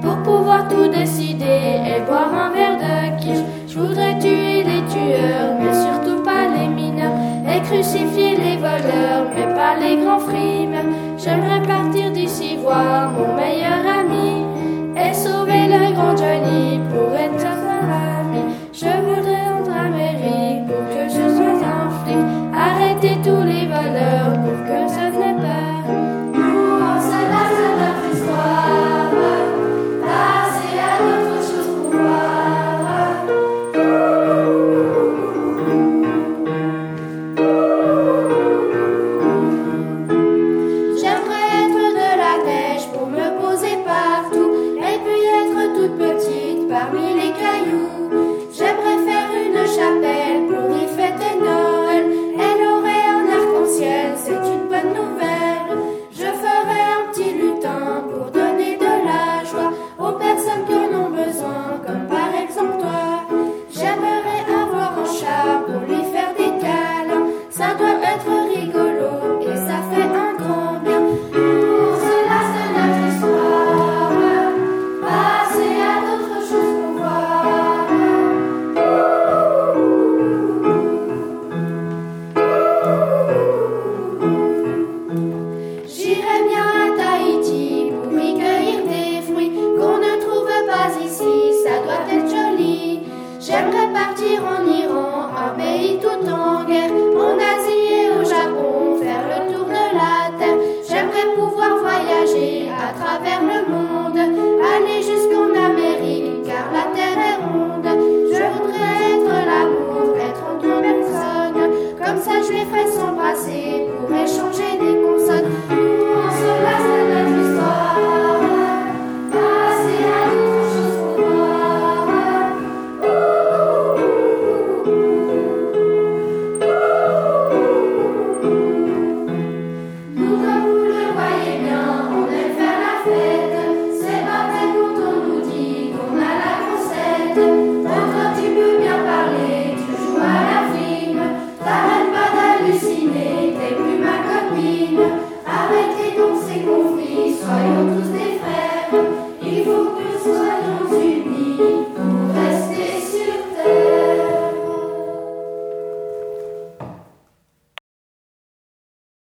pour pouvoir tout décider et boire un verre de quiche. Je voudrais tuer les tueurs, mais surtout pas les mineurs, et crucifier les voleurs, mais pas les grands frimes. J'aimerais partir d'ici voir mon meilleur ami. Parmi les cailloux. Qu'on Sorry.